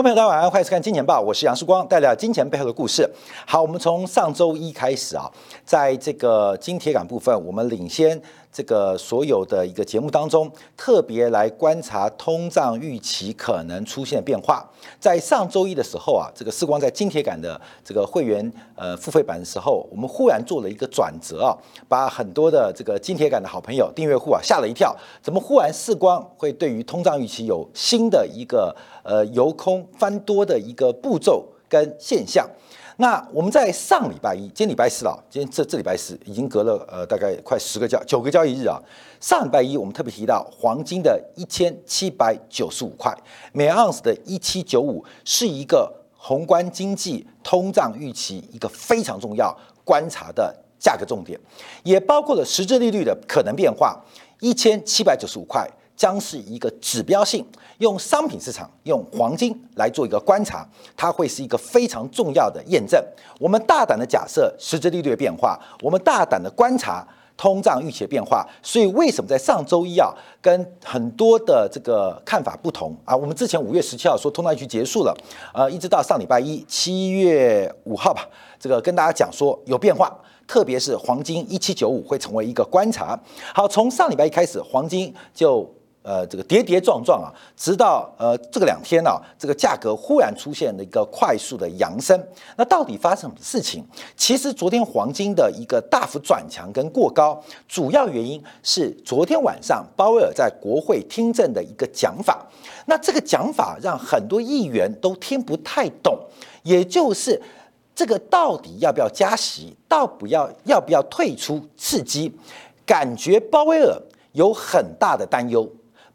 观众朋友，大家晚上好欢迎收看《金钱报》，我是杨世光，带来金钱背后的故事。好，我们从上周一开始啊，在这个金铁杆部分，我们领先。这个所有的一个节目当中，特别来观察通胀预期可能出现变化。在上周一的时候啊，这个视光在金铁杆的这个会员呃付费版的时候，我们忽然做了一个转折啊，把很多的这个金铁杆的好朋友订阅户啊吓了一跳，怎么忽然视光会对于通胀预期有新的一个呃由空翻多的一个步骤跟现象？那我们在上礼拜一，今天礼拜四了，今天这这礼拜四已经隔了呃大概快十个交九个交易日啊。上礼拜一我们特别提到黄金的一千七百九十五块每盎司的一七九五是一个宏观经济通胀预期一个非常重要观察的价格重点，也包括了实质利率的可能变化，一千七百九十五块。将是一个指标性，用商品市场用黄金来做一个观察，它会是一个非常重要的验证。我们大胆的假设实质利率的变化，我们大胆的观察通胀预期的变化。所以为什么在上周一啊，跟很多的这个看法不同啊？我们之前五月十七号说通胀预期结束了，呃，一直到上礼拜一七月五号吧，这个跟大家讲说有变化，特别是黄金一七九五会成为一个观察。好，从上礼拜一开始，黄金就。呃，这个跌跌撞撞啊，直到呃这个两天呢，这个价格忽然出现了一个快速的扬升。那到底发生什么事情？其实昨天黄金的一个大幅转强跟过高，主要原因是昨天晚上鲍威尔在国会听证的一个讲法。那这个讲法让很多议员都听不太懂，也就是这个到底要不要加息，到不要要不要退出刺激，感觉鲍威尔有很大的担忧。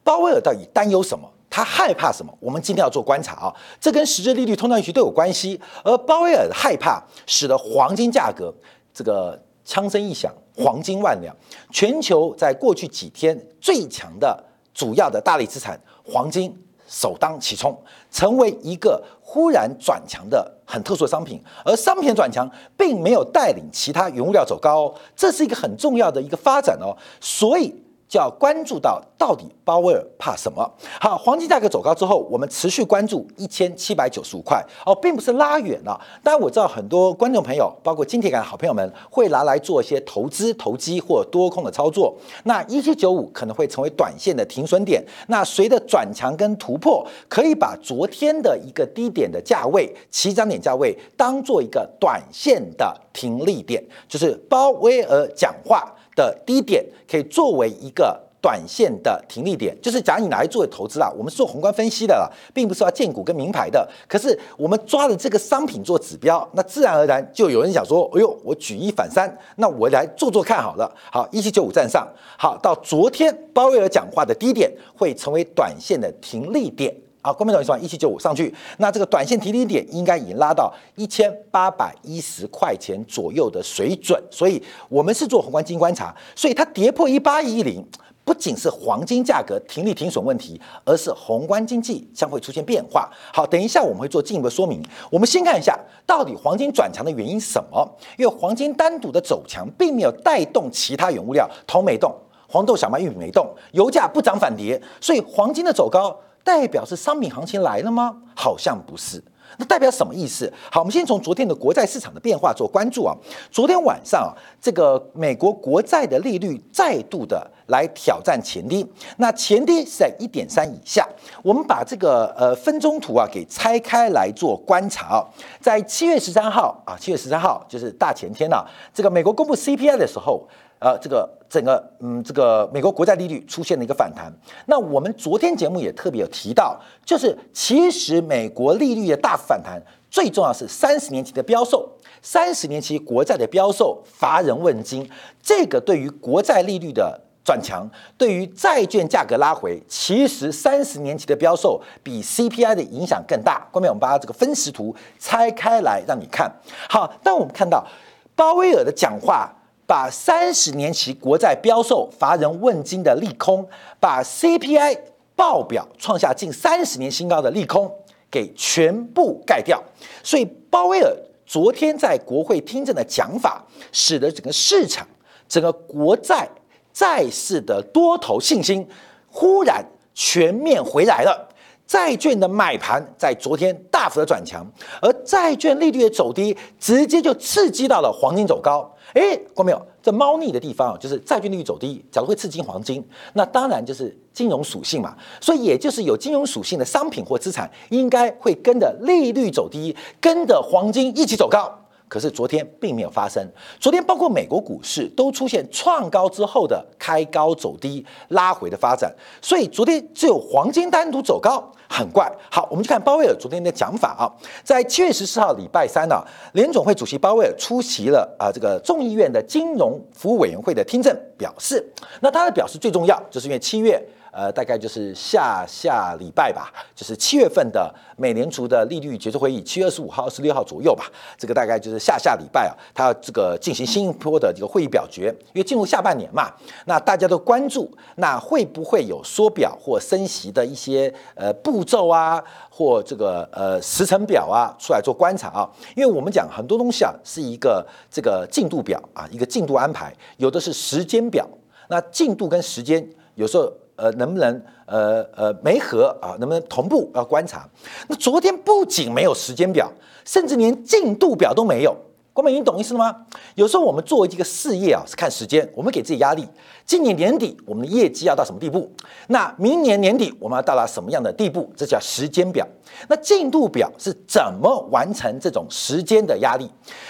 鲍威尔到底担忧什么？他害怕什么？我们今天要做观察啊，这跟实质利率、通胀预期都有关系。而鲍威尔的害怕，使得黄金价格这个枪声一响，黄金万两。全球在过去几天最强的主要的大类资产，黄金首当其冲，成为一个忽然转强的很特殊的商品。而商品转强，并没有带领其他原物料走高，这是一个很重要的一个发展哦。所以。要关注到到底鲍威尔怕什么？好，黄金价格走高之后，我们持续关注一千七百九十五块哦，并不是拉远了。当然我知道很多观众朋友，包括金铁杆的好朋友们，会拿来做一些投资、投机或多空的操作。那一七九五可能会成为短线的停损点。那随着转强跟突破，可以把昨天的一个低点的价位、起涨点价位当做一个短线的停利点，就是鲍威尔讲话。的低点可以作为一个短线的停利点，就是假如你拿来作为投资啊，我们是做宏观分析的了，并不是要荐股跟名牌的。可是我们抓了这个商品做指标，那自然而然就有人想说，哎呦，我举一反三，那我来做做看好了。好，一七九五站上，好，到昨天鲍威尔讲话的低点会成为短线的停利点。好，关明总，你说一七九五上去，那这个短线提低点应该已经拉到一千八百一十块钱左右的水准，所以我们是做宏观经济观察，所以它跌破一八一零，不仅是黄金价格停利停损问题，而是宏观经济将会出现变化。好，等一下我们会做进一步说明。我们先看一下到底黄金转强的原因什么？因为黄金单独的走强，并没有带动其他原物料，铜没动，黄豆、小麦、玉米没动，油价不涨反跌，所以黄金的走高。代表是商品行情来了吗？好像不是。那代表什么意思？好，我们先从昨天的国债市场的变化做关注啊。昨天晚上啊，这个美国国债的利率再度的来挑战前低，那前低是在一点三以下。我们把这个呃分钟图啊给拆开来做观察啊。在七月十三号啊，七月十三号就是大前天呐，这个美国公布 CPI 的时候。呃，这个整个嗯，这个美国国债利率出现了一个反弹。那我们昨天节目也特别有提到，就是其实美国利率的大幅反弹，最重要是三十年期的标售，三十年期国债的标售乏人问津。这个对于国债利率的转强，对于债券价格拉回，其实三十年期的标售比 CPI 的影响更大。后面我们把这个分时图拆开来让你看。好，当我们看到鲍威尔的讲话。把三十年期国债标售乏人问津的利空，把 CPI 报表创下近三十年新高的利空给全部盖掉。所以鲍威尔昨天在国会听证的讲法，使得整个市场、整个国债债市的多头信心忽然全面回来了。债券的买盘在昨天大幅的转强，而债券利率的走低，直接就刺激到了黄金走高。哎，过没有？这猫腻的地方啊，就是债券利率走低，假如会刺激黄金，那当然就是金融属性嘛。所以也就是有金融属性的商品或资产，应该会跟着利率走低，跟着黄金一起走高。可是昨天并没有发生，昨天包括美国股市都出现创高之后的开高走低、拉回的发展，所以昨天只有黄金单独走高，很怪。好，我们去看鲍威尔昨天的讲法啊，在七月十四号礼拜三呢，联总会主席鲍威尔出席了啊这个众议院的金融服务委员会的听证，表示，那他的表示最重要，就是因为七月。呃，大概就是下下礼拜吧，就是七月份的美联储的利率决策会议，七月二十五号、二十六号左右吧。这个大概就是下下礼拜啊，他要这个进行新一波的这个会议表决，因为进入下半年嘛，那大家都关注，那会不会有缩表或升息的一些呃步骤啊，或这个呃时程表啊出来做观察啊？因为我们讲很多东西啊，是一个这个进度表啊，一个进度安排，有的是时间表，那进度跟时间有时候。呃，能不能呃呃没合啊？能不能同步要观察？那昨天不仅没有时间表，甚至连进度表都没有。郭美，你懂意思了吗？有时候我们作为一个事业啊，是看时间，我们给自己压力。今年年底我们的业绩要到什么地步？那明年年底我们要到达什么样的地步？这叫时间表。那进度表是怎么完成这种时间的压力？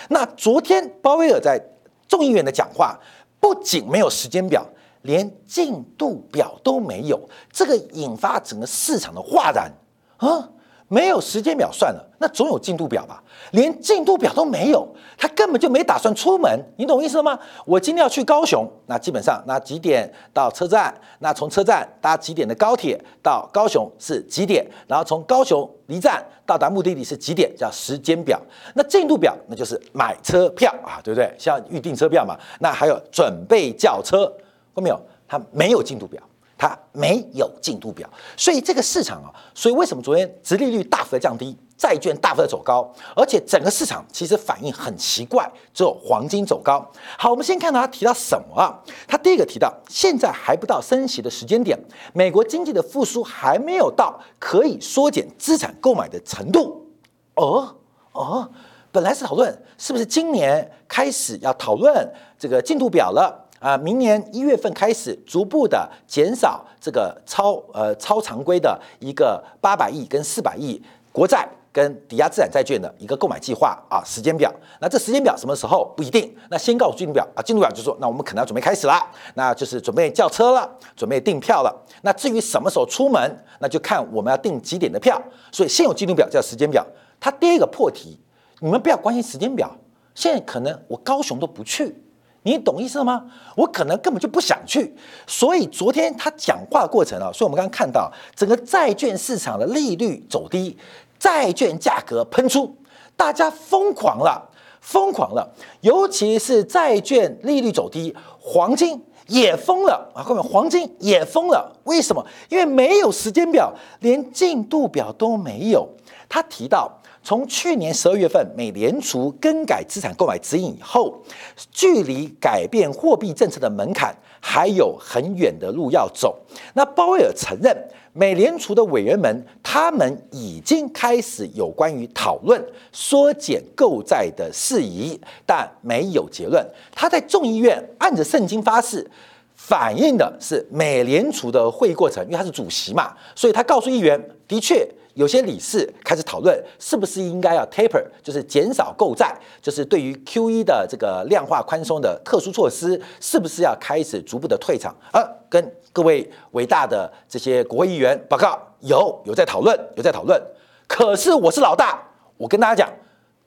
那昨天鲍威尔在众议院的讲话，不仅没有时间表。连进度表都没有，这个引发整个市场的哗然啊！没有时间表算了，那总有进度表吧？连进度表都没有，他根本就没打算出门，你懂意思吗？我今天要去高雄，那基本上那几点到车站？那从车站搭几点的高铁到高雄是几点？然后从高雄离站到达目的地是几点？叫时间表。那进度表那就是买车票啊，对不对？像预订车票嘛。那还有准备叫车。看没有？它没有进度表，它没有进度表，所以这个市场啊，所以为什么昨天殖利率大幅的降低，债券大幅的走高，而且整个市场其实反应很奇怪，只有黄金走高。好，我们先看到他提到什么啊？他第一个提到，现在还不到升息的时间点，美国经济的复苏还没有到可以缩减资产购买的程度。哦哦，本来是讨论是不是今年开始要讨论这个进度表了。啊，明年一月份开始逐步的减少这个超呃超常规的一个八百亿跟四百亿国债跟抵押资产债券的一个购买计划啊，时间表。那这时间表什么时候不一定？那先告诉进度表啊，进度表就说，那我们可能要准备开始了，那就是准备叫车了，准备订票了。那至于什么时候出门，那就看我们要订几点的票。所以现有进度表叫时间表。它第一个破题，你们不要关心时间表。现在可能我高雄都不去。你懂意思了吗？我可能根本就不想去，所以昨天他讲话过程啊，所以我们刚刚看到整个债券市场的利率走低，债券价格喷出，大家疯狂了，疯狂了，尤其是债券利率走低，黄金也疯了啊！各位，黄金也疯了，为什么？因为没有时间表，连进度表都没有。他提到。从去年十二月份美联储更改资产购买指引以后，距离改变货币政策的门槛还有很远的路要走。那鲍威尔承认，美联储的委员们他们已经开始有关于讨论缩减购债的事宜，但没有结论。他在众议院按着圣经发誓，反映的是美联储的会议过程，因为他是主席嘛，所以他告诉议员，的确。有些理事开始讨论，是不是应该要 taper，就是减少购债，就是对于 Q E 的这个量化宽松的特殊措施，是不是要开始逐步的退场？啊跟各位伟大的这些国会议员报告，有有在讨论，有在讨论。可是我是老大，我跟大家讲，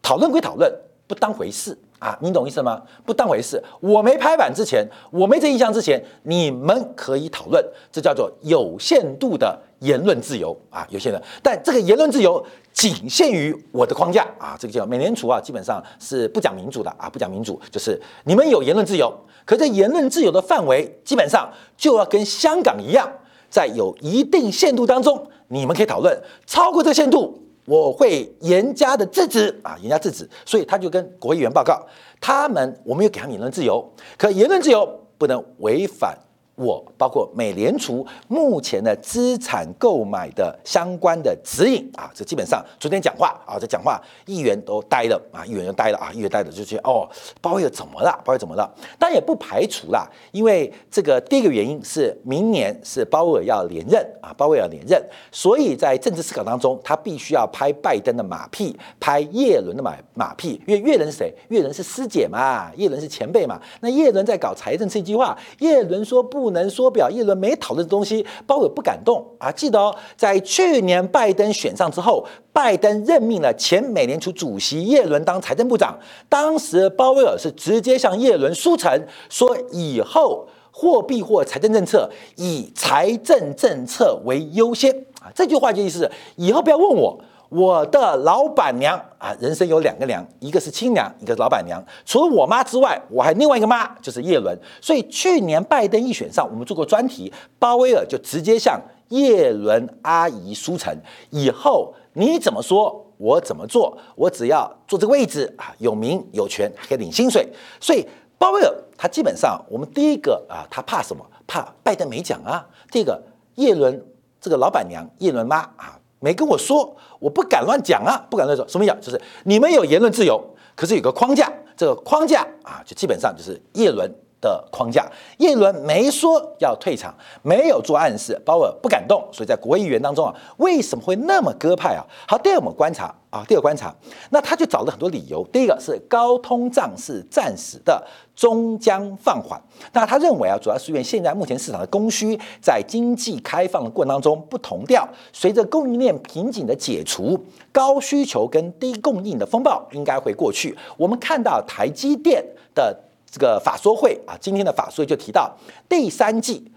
讨论归讨论，不当回事啊，你懂意思吗？不当回事。我没拍板之前，我没这印象之前，你们可以讨论，这叫做有限度的。言论自由啊，有限的，但这个言论自由仅限于我的框架啊，这个叫美联储啊，基本上是不讲民主的啊，不讲民主，就是你们有言论自由，可在言论自由的范围，基本上就要跟香港一样，在有一定限度当中，你们可以讨论，超过这限度，我会严加的制止啊，严加制止，所以他就跟国议员报告，他们我们有给他们言论自由，可言论自由不能违反我包括美联储目前的资产购买的相关的指引啊，这基本上昨天讲话啊，这讲话议员都呆了啊，议员就呆了啊，议员呆了就觉得哦，鲍威尔怎么了？鲍威尔怎么了？但也不排除啦，因为这个第一个原因是明年是鲍威尔要连任啊，鲍威尔连任，所以在政治思考当中，他必须要拍拜登的马屁，拍叶伦的马马屁，因为叶伦是谁？叶伦是师姐嘛，叶伦是前辈嘛，那叶伦在搞财政刺激划，叶伦说不。不能说表，耶伦没讨论的东西，鲍威尔不敢动啊！记得哦，在去年拜登选上之后，拜登任命了前美联储主席耶伦当财政部长，当时鲍威尔是直接向耶伦书城说，以后货币或财政政策以财政政策为优先啊！这句话就意思是，以后不要问我。我的老板娘啊，人生有两个娘，一个是亲娘，一个是老板娘。除了我妈之外，我还另外一个妈，就是叶伦。所以去年拜登一选上，我们做过专题，鲍威尔就直接向叶伦阿姨书城，以后你怎么说，我怎么做，我只要坐这个位置啊，有名有权，还可以领薪水。所以鲍威尔他基本上，我们第一个啊，他怕什么？怕拜登没讲啊。第二个，叶伦这个老板娘叶伦妈啊。没跟我说，我不敢乱讲啊，不敢乱说。什么讲？就是你们有言论自由，可是有个框架，这个框架啊，就基本上就是叶伦的框架。叶伦没说要退场，没有做暗示，鲍尔不敢动，所以在国会议员当中啊，为什么会那么鸽派啊？好，第二我们观察。啊，第二个观察，那他就找了很多理由。第一个是高通胀是暂时的，终将放缓。那他认为啊，主要是因为现在目前市场的供需在经济开放的过程当中不同调，随着供应链瓶颈的解除，高需求跟低供应的风暴应该会过去。我们看到台积电的这个法说会啊，今天的法说会就提到，第三季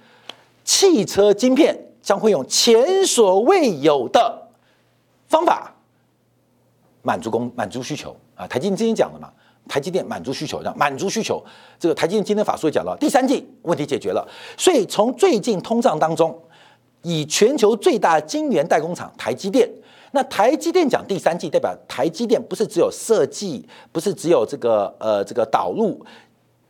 汽车晶片将会用前所未有的方法。满足供满足需求啊！台积电今天讲了嘛？台积电满足需求，让满足需求。这个台积电今天法说也讲了，第三季问题解决了。所以从最近通胀当中，以全球最大晶圆代工厂台积电，那台积电讲第三季，代表台积电不是只有设计，不是只有这个呃这个导入，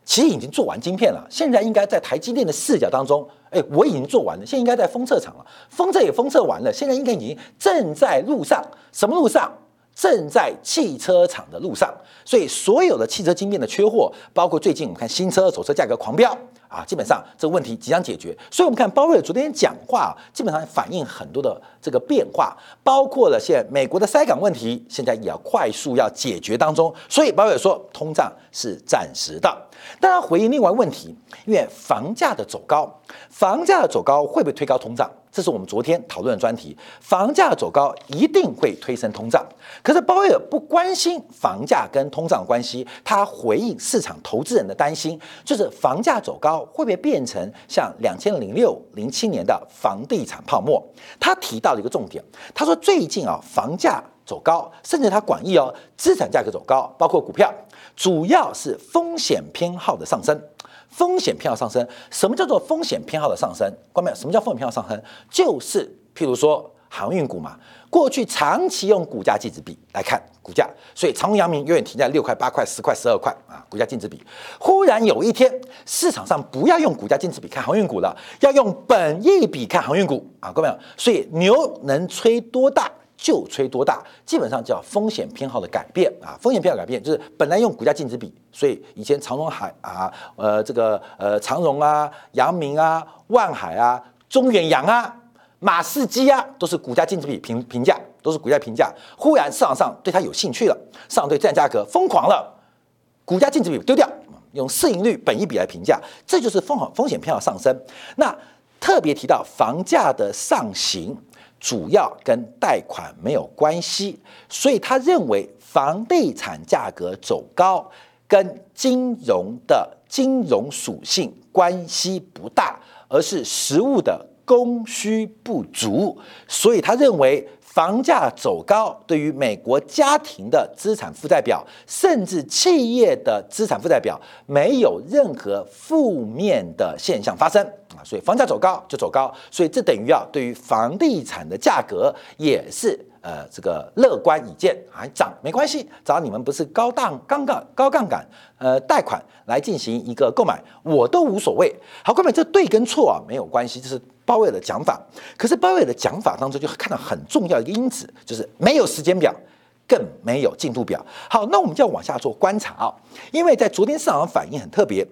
其实已经做完晶片了。现在应该在台积电的视角当中，哎，我已经做完了，现在应该在封测厂了，封测也封测完了，现在应该已经正在路上，什么路上？正在汽车厂的路上，所以所有的汽车晶片的缺货，包括最近我们看新车、手车价格狂飙啊，基本上这个问题即将解决。所以，我们看鲍威尔昨天讲话，基本上反映很多的这个变化，包括了现在美国的塞港问题，现在也要快速要解决当中。所以，鲍威尔说通胀是暂时的。但他回应另外问题，因为房价的走高，房价的走高会不会推高通胀？这是我们昨天讨论的专题。房价走高一定会推升通胀，可是鲍威尔不关心房价跟通胀的关系，他回应市场投资人的担心，就是房价走高会不会变成像两千零六零七年的房地产泡沫？他提到了一个重点，他说最近啊房价走高，甚至它广义哦资产价格走高，包括股票，主要是风险偏好的上升。风险偏好上升，什么叫做风险偏好的上升？关没有？什么叫风险偏好上升？就是譬如说航运股嘛，过去长期用股价净值比来看股价，所以长荣、阳明永远停在六块、八块、十块、十二块啊，股价净值比。忽然有一天，市场上不要用股价净值比看航运股了，要用本益比看航运股啊，各位，所以牛能吹多大？就吹多大，基本上叫风险偏好的改变啊。风险偏好改变就是本来用股价净值比，所以以前长荣海啊，呃，这个呃长荣啊、阳明啊、万海啊、中远洋啊、马士基啊，都是股价净值比评评价，都是股价评价。忽然市场上对它有兴趣了，市场对这样价格疯狂了，股价净值比丢掉，用市盈率、本益比来评价，这就是风险风险偏好上升。那特别提到房价的上行。主要跟贷款没有关系，所以他认为房地产价格走高跟金融的金融属性关系不大，而是实物的供需不足。所以他认为房价走高对于美国家庭的资产负债表，甚至企业的资产负债表没有任何负面的现象发生啊，所以房价走高就走高，所以这等于啊，对于房地产的价格也是。呃，这个乐观已见，还涨没关系，只要你们不是高档、杠杆、高杠杆，呃，贷款来进行一个购买，我都无所谓。好，各位，这对跟错啊没有关系，这是鲍威尔的讲法。可是鲍威尔的讲法当中就看到很重要一个因子，就是没有时间表，更没有进度表。好，那我们就要往下做观察啊，因为在昨天市场反应很特别，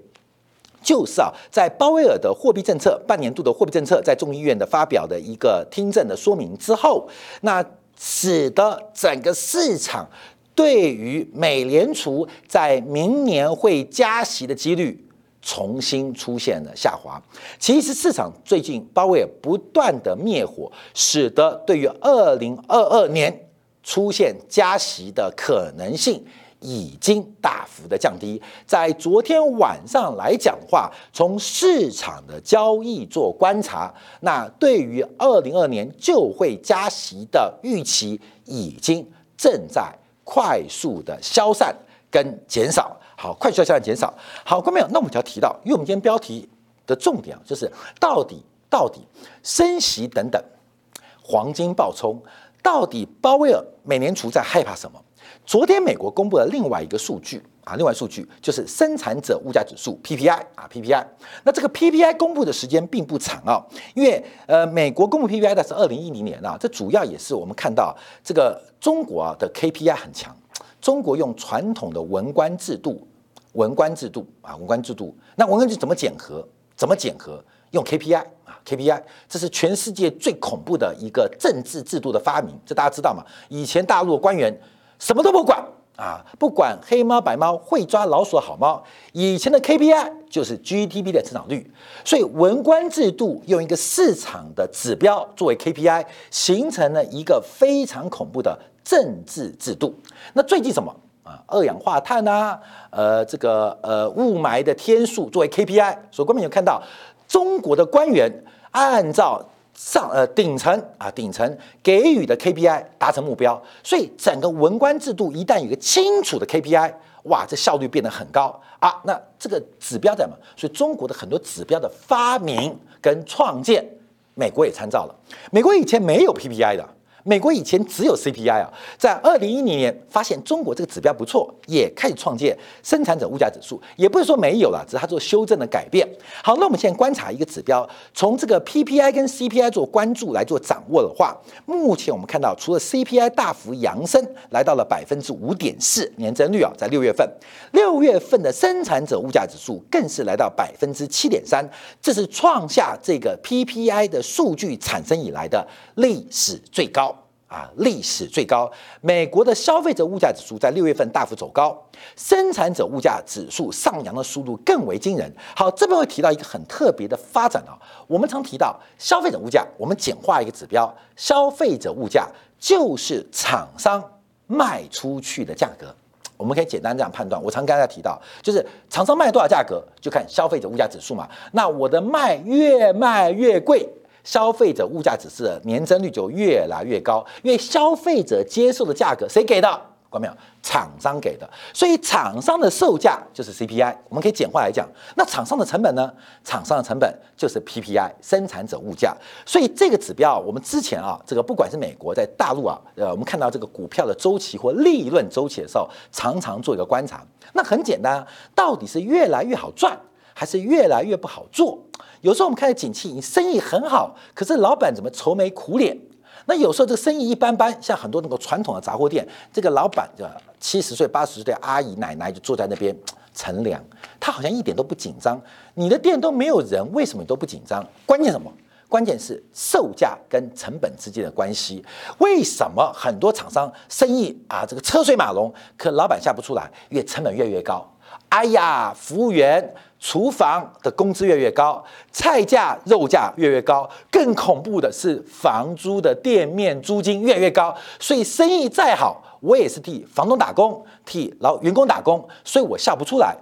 就是啊，在鲍威尔的货币政策半年度的货币政策在众议院的发表的一个听证的说明之后，那。使得整个市场对于美联储在明年会加息的几率重新出现了下滑。其实市场最近鲍威尔不断的灭火，使得对于二零二二年出现加息的可能性。已经大幅的降低，在昨天晚上来讲话，从市场的交易做观察，那对于二零二年就会加息的预期，已经正在快速的消散跟减少。好，快速下降减少。好，观众朋友，那我们就要提到，因为我们今天标题的重点啊，就是到底到底升息等等，黄金暴冲，到底鲍威尔美联储在害怕什么？昨天美国公布了另外一个数据啊，另外数据就是生产者物价指数 PPI 啊 PPI。那这个 PPI 公布的时间并不长啊，因为呃美国公布 PPI 的是二零一零年啊，这主要也是我们看到这个中国啊的 KPI 很强，中国用传统的文官制度，文官制度啊文官制度，那文官制怎么检核？怎么检核？用 KPI 啊 KPI，这是全世界最恐怖的一个政治制度的发明，这大家知道吗？以前大陆的官员。什么都不管啊，不管黑猫白猫，会抓老鼠的好猫。以前的 KPI 就是 GDP 的增长率，所以文官制度用一个市场的指标作为 KPI，形成了一个非常恐怖的政治制度。那最近什么二氧化碳呐，呃，这个呃雾霾的天数作为 KPI，所以官们有看到中国的官员按照。上呃顶层啊顶层给予的 KPI 达成目标，所以整个文官制度一旦有个清楚的 KPI，哇，这效率变得很高啊。那这个指标在嘛？所以中国的很多指标的发明跟创建，美国也参照了。美国以前没有 PPI 的。美国以前只有 CPI 啊，在二零一零年发现中国这个指标不错，也开始创建生产者物价指数，也不是说没有了，只是它做修正的改变。好，那我们现在观察一个指标，从这个 PPI 跟 CPI 做关注来做掌握的话，目前我们看到除了 CPI 大幅扬升，来到了百分之五点四年增率啊，在六月份，六月份的生产者物价指数更是来到百分之七点三，这是创下这个 PPI 的数据产生以来的历史最高。啊，历史最高！美国的消费者物价指数在六月份大幅走高，生产者物价指数上扬的速度更为惊人。好，这边会提到一个很特别的发展啊。我们常提到消费者物价，我们简化一个指标，消费者物价就是厂商卖出去的价格。我们可以简单这样判断。我常跟大家提到，就是厂商卖多少价格，就看消费者物价指数嘛。那我的卖越卖越贵。消费者物价指数的年增率就越来越高，因为消费者接受的价格谁给的？看到没有？厂商给的，所以厂商的售价就是 CPI。我们可以简化来讲，那厂商的成本呢？厂商的成本就是 PPI，生产者物价。所以这个指标，我们之前啊，这个不管是美国在大陆啊，呃，我们看到这个股票的周期或利润周期的时候，常常做一个观察。那很简单，到底是越来越好赚，还是越来越不好做？有时候我们看到景气，你生意很好，可是老板怎么愁眉苦脸？那有时候这个生意一般般，像很多那个传统的杂货店，这个老板对吧？七十岁、八十岁的阿姨奶奶就坐在那边 乘凉，他好像一点都不紧张。你的店都没有人，为什么都不紧张？关键什么？关键是售价跟成本之间的关系。为什么很多厂商生意啊这个车水马龙，可老板下不出来？因为成本越来越高。哎呀，服务员。厨房的工资越越高，菜价、肉价越越高，更恐怖的是房租的店面租金越越高。所以生意再好，我也是替房东打工，替老员工打工，所以我笑不出来。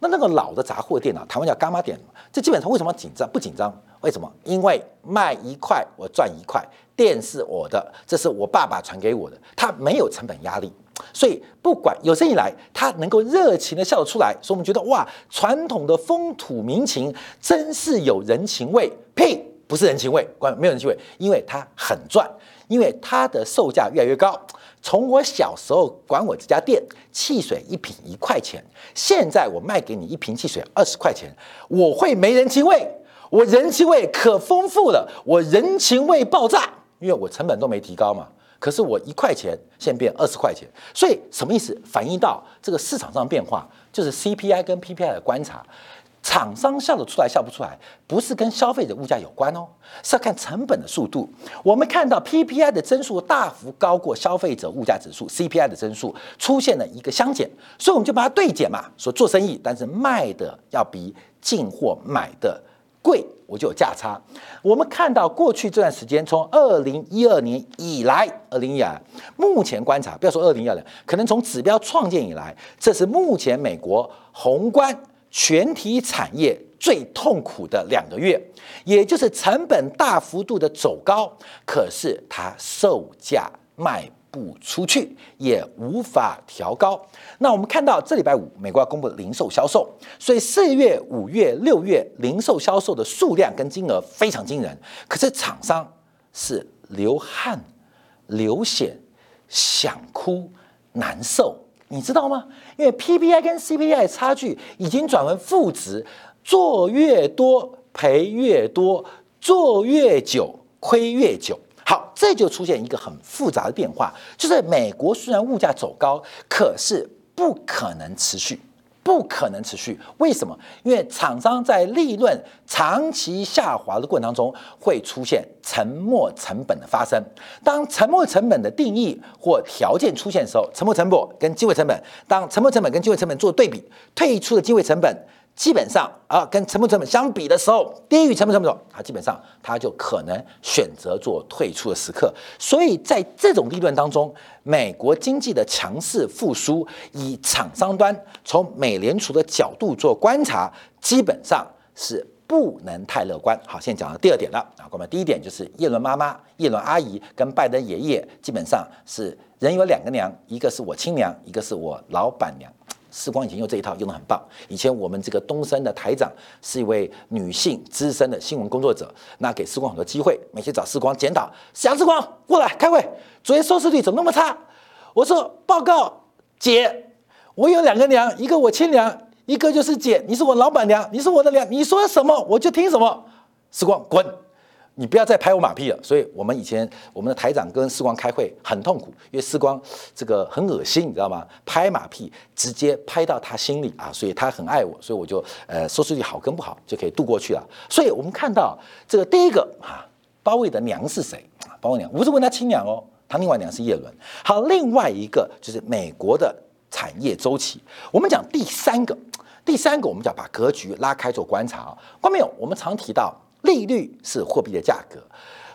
那那个老的杂货店啊，台湾叫干妈店，这基本上为什么紧张？不紧张？为什么？因为卖一块我赚一块，店是我的，这是我爸爸传给我的，他没有成本压力，所以不管有生意来，他能够热情的笑得出来，所以我们觉得哇，传统的风土民情真是有人情味。呸，不是人情味，关没有人情味，因为它很赚，因为它的售价越来越高。从我小时候管我这家店，汽水一瓶一块钱，现在我卖给你一瓶汽水二十块钱，我会没人情味？我人情味可丰富了，我人情味爆炸，因为我成本都没提高嘛。可是我一块钱现变二十块钱，所以什么意思？反映到这个市场上变化，就是 CPI 跟 PPI 的观察。厂商笑得出来笑不出来，不是跟消费者物价有关哦，是要看成本的速度。我们看到 PPI 的增速大幅高过消费者物价指数 CPI 的增速，出现了一个相减，所以我们就把它对减嘛，说做生意，但是卖的要比进货买的贵，我就有价差。我们看到过去这段时间，从二零一二年以来，二零一二目前观察，不要说二零一二年，可能从指标创建以来，这是目前美国宏观。全体产业最痛苦的两个月，也就是成本大幅度的走高，可是它售价卖不出去，也无法调高。那我们看到这礼拜五，美国要公布零售销售，所以四月、五月、六月零售销售的数量跟金额非常惊人，可是厂商是流汗、流血、想哭、难受。你知道吗？因为 PPI 跟 CPI 差距已经转为负值，做越多赔越多，做越久亏越久。好，这就出现一个很复杂的变化，就是美国虽然物价走高，可是不可能持续。不可能持续，为什么？因为厂商在利润长期下滑的过程当中，会出现沉没成本的发生。当沉没成本的定义或条件出现的时候，沉没成本跟机会成本，当沉没成本跟机会成本做对比，退出的机会成本。基本上啊，跟成本成本相比的时候，低于成本成本，它基本上它就可能选择做退出的时刻。所以在这种利润当中，美国经济的强势复苏，以厂商端从美联储的角度做观察，基本上是不能太乐观。好，现在讲到第二点了啊，我们第一点就是叶伦妈妈、叶伦阿姨跟拜登爷爷，基本上是人有两个娘，一个是我亲娘，一个是我老板娘。时光以前用这一套用得很棒。以前我们这个东森的台长是一位女性资深的新闻工作者，那给时光很多机会，每天找时光检讨。杨时光过来开会，昨天收视率怎么那么差？我说报告姐，我有两个娘，一个我亲娘，一个就是姐，你是我老板娘，你是我的娘，你说什么我就听什么。时光滚。你不要再拍我马屁了，所以我们以前我们的台长跟世光开会很痛苦，因为世光这个很恶心，你知道吗？拍马屁直接拍到他心里啊，所以他很爱我，所以我就呃收视率好跟不好就可以度过去了。所以我们看到这个第一个啊，包伟的娘是谁？包伟娘不是问他亲娘哦，他另外娘是叶伦。好，另外一个就是美国的产业周期。我们讲第三个，第三个我们讲把格局拉开做观察啊。关没有？我们常提到。利率是货币的价格，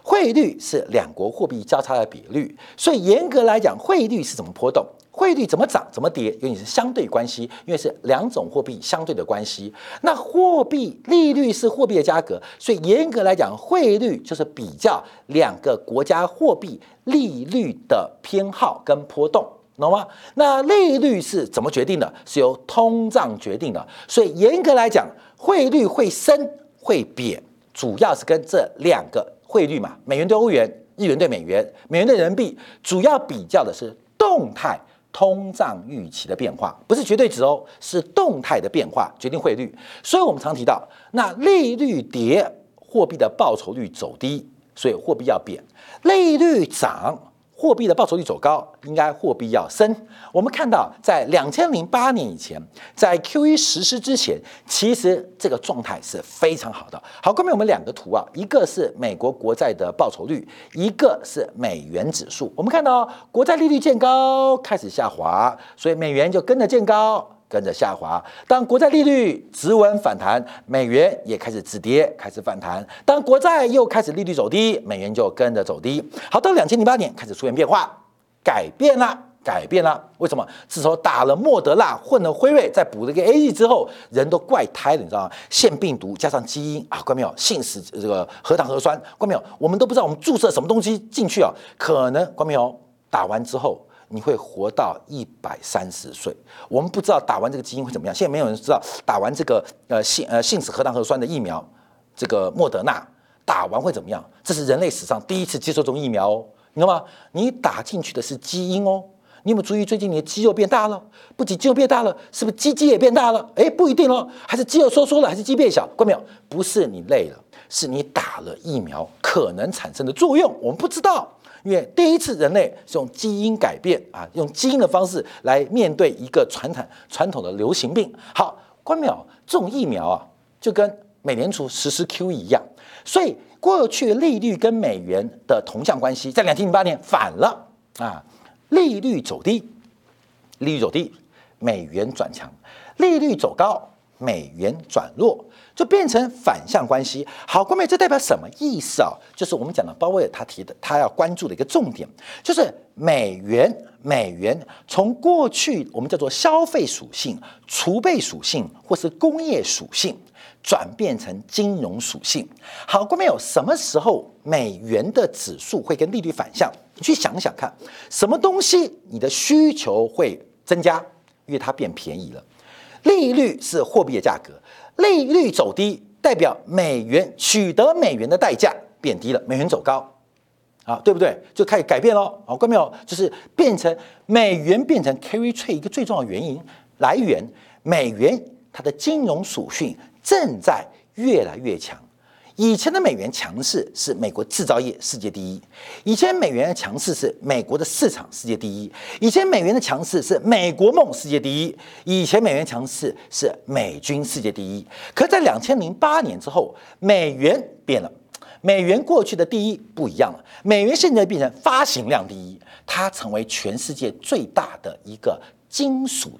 汇率是两国货币交叉的比率，所以严格来讲，汇率是怎么波动，汇率怎么涨怎么跌，因为是相对关系，因为是两种货币相对的关系。那货币利率是货币的价格，所以严格来讲，汇率就是比较两个国家货币利率的偏好跟波动，懂吗？那利率是怎么决定的？是由通胀决定的，所以严格来讲，汇率会升会贬。主要是跟这两个汇率嘛，美元对欧元，日元对美元，美元对人民币，主要比较的是动态通胀预期的变化，不是绝对值哦，是动态的变化决定汇率。所以我们常提到，那利率跌，货币的报酬率走低，所以货币要贬；利率涨。货币的报酬率走高，应该货币要升。我们看到，在两千零八年以前，在 Q E 实施之前，其实这个状态是非常好的。好，后面我们两个图啊，一个是美国国债的报酬率，一个是美元指数。我们看到国债利率见高开始下滑，所以美元就跟着见高。跟着下滑，当国债利率止稳反弹，美元也开始止跌，开始反弹。当国债又开始利率走低，美元就跟着走低。好，到两千零八年开始出现变化，改变了，改变了。为什么？自从打了莫德纳，混了辉瑞，再补了一个 A E 之后，人都怪胎了，你知道吗？腺病毒加上基因啊，关没有？信使这个核糖核酸，关没有？我们都不知道我们注射什么东西进去啊，可能关没有？打完之后你会活到一百三十岁。我们不知道打完这个基因会怎么样。现在没有人知道打完这个呃信呃信使核糖核酸的疫苗，这个莫德纳打完会怎么样？这是人类史上第一次接受这种疫苗哦。你知道吗？你打进去的是基因哦。你有没有注意最近你的肌肉变大了？不仅肌肉变大了，是不是肌肌也变大了？哎，不一定哦，还是肌肉收缩了，还是肌变小？关没有？不是你累了，是你打了疫苗可能产生的作用，我们不知道。因为第一次人类是用基因改变啊，用基因的方式来面对一个传统传统的流行病。好，关淼？这种疫苗啊，就跟美联储实施 QE 一样，所以。过去利率跟美元的同向关系，在两千零八年反了啊，利率走低，利率走低，美元转强；利率走高，美元转弱，就变成反向关系。好，各位，这代表什么意思啊？就是我们讲的鲍威尔他提的，他要关注的一个重点，就是美元，美元从过去我们叫做消费属性、储备属性或是工业属性。转变成金融属性，好，各位有什么时候美元的指数会跟利率反向？你去想想看，什么东西你的需求会增加，因为它变便宜了。利率是货币的价格，利率走低代表美元取得美元的代价变低了，美元走高，啊，对不对？就开始改变喽。好，各位有，就是变成美元变成 carry trade 一个最重要原因来源，美元它的金融属性。正在越来越强。以前的美元强势是美国制造业世界第一，以前美元的强势是美国的市场世界第一，以前美元的强势是美国梦世界第一，以前美元强势是美军世界第一。可在两千零八年之后，美元变了，美元过去的第一不一样了，美元现在变成发行量第一，它成为全世界最大的一个金属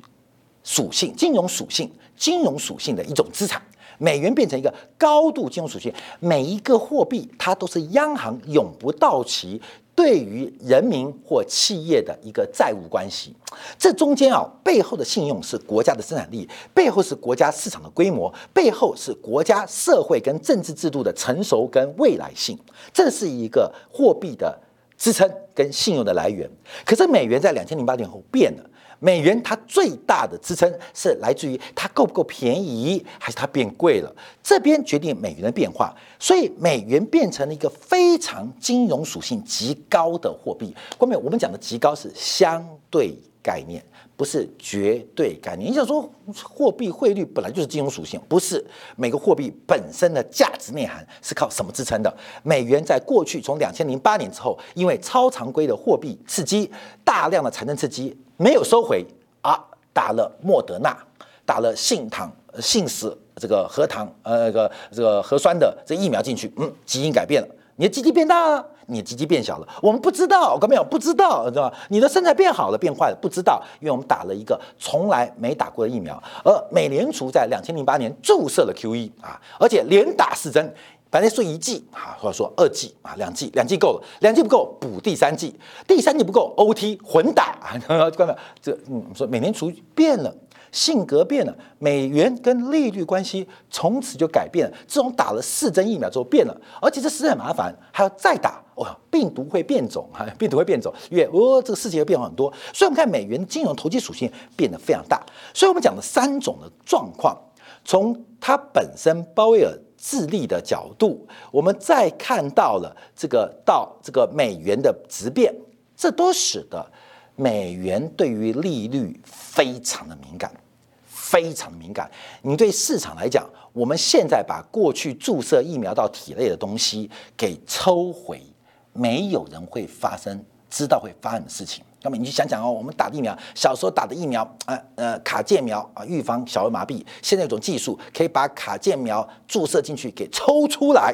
属性、金融属性、金融属性的一种资产。美元变成一个高度金融属性，每一个货币它都是央行永不到期对于人民或企业的一个债务关系。这中间啊，背后的信用是国家的生产力，背后是国家市场的规模，背后是国家社会跟政治制度的成熟跟未来性。这是一个货币的支撑跟信用的来源。可是美元在两千零八年后变了。美元它最大的支撑是来自于它够不够便宜，还是它变贵了？这边决定美元的变化，所以美元变成了一个非常金融属性极高的货币。后面我们讲的极高是相对概念，不是绝对概念。你想说货币汇率本来就是金融属性，不是每个货币本身的价值内涵是靠什么支撑的？美元在过去从两千零八年之后，因为超常规的货币刺激，大量的财政刺激。没有收回啊！打了莫德纳，打了信糖、信使这个核糖呃那个这个核酸的这疫苗进去，嗯，基因改变了，你的基基变大了，你的基基变小了，我们不知道，各位没有不知道，知道吧？你的身材变好了变坏了，不知道，因为我们打了一个从来没打过的疫苗，而美联储在两千零八年注射了 QE 啊，而且连打四针。本来说一季啊，或者说二季啊，两季，两季够了，两季不够补第三季，第三季不够 OT 混打啊，看到这嗯，说美联储变了，性格变了，美元跟利率关系从此就改变了。这种打了四针疫苗之后变了，而且这实在很麻烦，还要再打，哇，病毒会变种啊，病毒会变种，因为哦，这个世界会变化很多，所以我们看美元金融投机属性变得非常大。所以我们讲的三种的状况，从它本身鲍威尔。智力的角度，我们再看到了这个到这个美元的质变，这都使得美元对于利率非常的敏感，非常敏感。你对市场来讲，我们现在把过去注射疫苗到体内的东西给抽回，没有人会发生知道会发生的事情。你去想想哦，我们打疫苗，小时候打的疫苗啊，呃，卡介苗啊，预防小儿麻痹。现在有种技术可以把卡介苗注射进去给抽出来。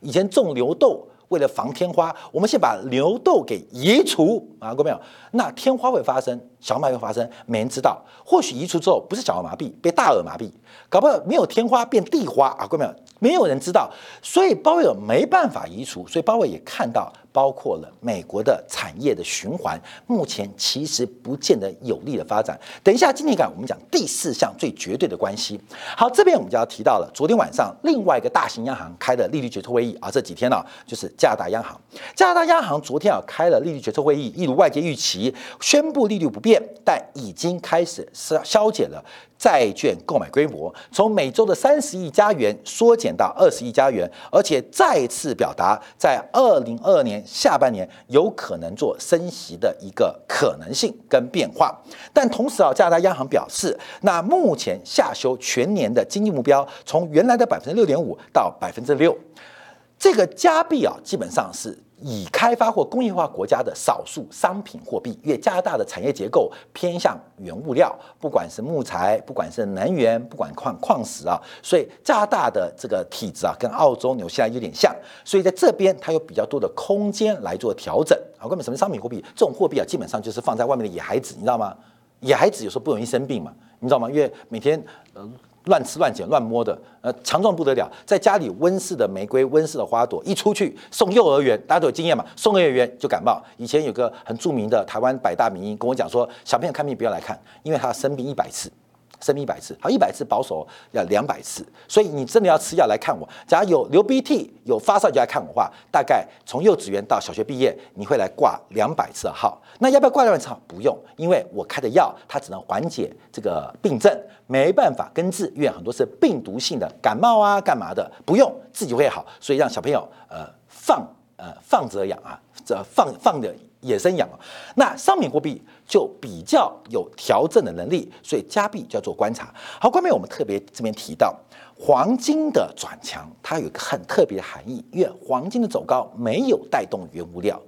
以前种牛痘，为了防天花，我们先把牛痘给移除啊，过没有？那天花会发生，小儿麻痹会发生，没人知道。或许移除之后不是小儿麻痹，被大耳麻痹，搞不好没有天花变地花啊，各位没有？没有人知道。所以鲍威尔没办法移除，所以鲍威尔也看到。包括了美国的产业的循环，目前其实不见得有利的发展。等一下，经济感我们讲第四项最绝对的关系。好，这边我们就要提到了，昨天晚上另外一个大型央行开的利率决策会议啊，这几天呢就是加拿大央行。加拿大央行昨天啊开了利率决策会议，一如外界预期，宣布利率不变，但已经开始消消减了。债券购买规模从每周的三十亿加元缩减到二十亿加元，而且再次表达在二零二二年下半年有可能做升息的一个可能性跟变化。但同时啊，加拿大央行表示，那目前下修全年的经济目标，从原来的百分之六点五到百分之六，这个加币啊，基本上是。已开发或工业化国家的少数商品货币，因为加拿大的产业结构偏向原物料，不管是木材，不管是能源，不管矿矿石啊，所以加拿大的这个体制啊，跟澳洲、纽西兰有点像，所以在这边它有比较多的空间来做调整。好，根本什么商品货币？这种货币啊，基本上就是放在外面的野孩子，你知道吗？野孩子有时候不容易生病嘛，你知道吗？因为每天嗯。乱吃乱捡乱摸的，呃，强壮不得了。在家里温室的玫瑰、温室的花朵，一出去送幼儿园，大家都有经验嘛，送幼儿园就感冒。以前有个很著名的台湾百大名医跟我讲说，小朋友看病不要来看，因为他生病一百次。生病一百次，好一百次保守要两百次，所以你真的要吃药来看我。假如有流鼻涕、有发烧就来看我的话，大概从幼稚园到小学毕业，你会来挂两百次的号。那要不要挂两百次号？不用，因为我开的药它只能缓解这个病症，没办法根治，因为很多是病毒性的感冒啊，干嘛的，不用自己会好。所以让小朋友呃放呃放着养啊，这放放的。野生养，那商品货币就比较有调整的能力，所以加币就要做观察。好，关面我们特别这边提到黄金的转强，它有一个很特别的含义，因为黄金的走高没有带动原物料，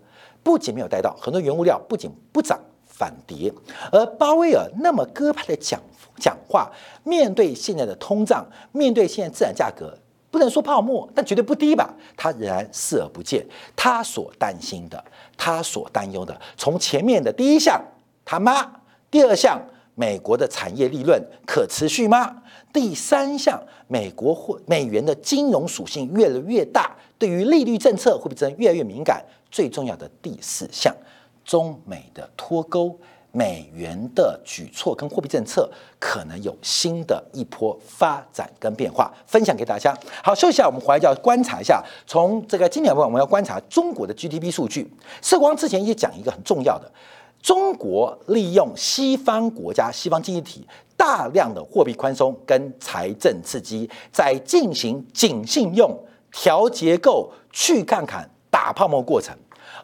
不仅没有带到很多原物料不仅不涨反跌，而鲍威尔那么鸽派的讲讲话，面对现在的通胀，面对现在自然价格。不能说泡沫，但绝对不低吧？他仍然视而不见。他所担心的，他所担忧的，从前面的第一项他妈，第二项美国的产业利润可持续吗？第三项美国或美元的金融属性越来越大，对于利率政策会不会越来越敏感？最重要的第四项，中美的脱钩。美元的举措跟货币政策可能有新的一波发展跟变化，分享给大家。好，休息一下，我们回来就要观察一下。从这个今年份，我们要观察中国的 GDP 数据。社光之前也讲一个很重要的，中国利用西方国家、西方经济体大量的货币宽松跟财政刺激，在进行紧信用、调结构、去杠杆打泡沫过程。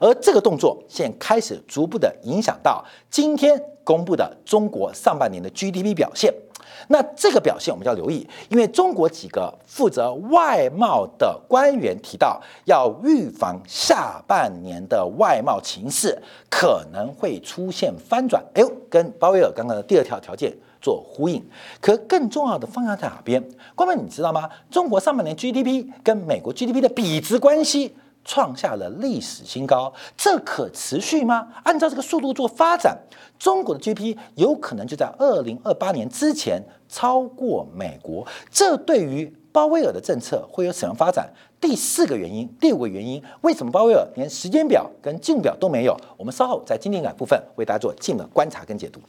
而这个动作现开始逐步的影响到今天公布的中国上半年的 GDP 表现。那这个表现我们要留意，因为中国几个负责外贸的官员提到，要预防下半年的外贸情势可能会出现翻转。哎呦，跟鲍威尔刚刚的第二条条件做呼应。可更重要的方向在哪边？官们你知道吗？中国上半年 GDP 跟美国 GDP 的比值关系？创下了历史新高，这可持续吗？按照这个速度做发展，中国的 GDP 有可能就在二零二八年之前超过美国。这对于鲍威尔的政策会有什么发展？第四个原因，第五个原因，为什么鲍威尔连时间表跟进度表都没有？我们稍后在经典感部分为大家做进一步观察跟解读。